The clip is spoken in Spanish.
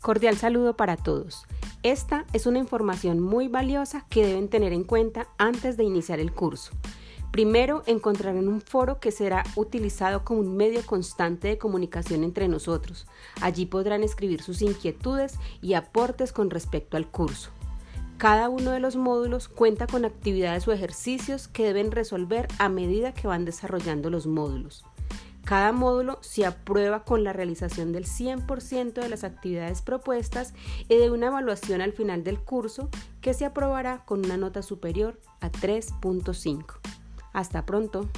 Cordial saludo para todos. Esta es una información muy valiosa que deben tener en cuenta antes de iniciar el curso. Primero, encontrarán un foro que será utilizado como un medio constante de comunicación entre nosotros. Allí podrán escribir sus inquietudes y aportes con respecto al curso. Cada uno de los módulos cuenta con actividades o ejercicios que deben resolver a medida que van desarrollando los módulos. Cada módulo se aprueba con la realización del 100% de las actividades propuestas y de una evaluación al final del curso que se aprobará con una nota superior a 3.5. Hasta pronto.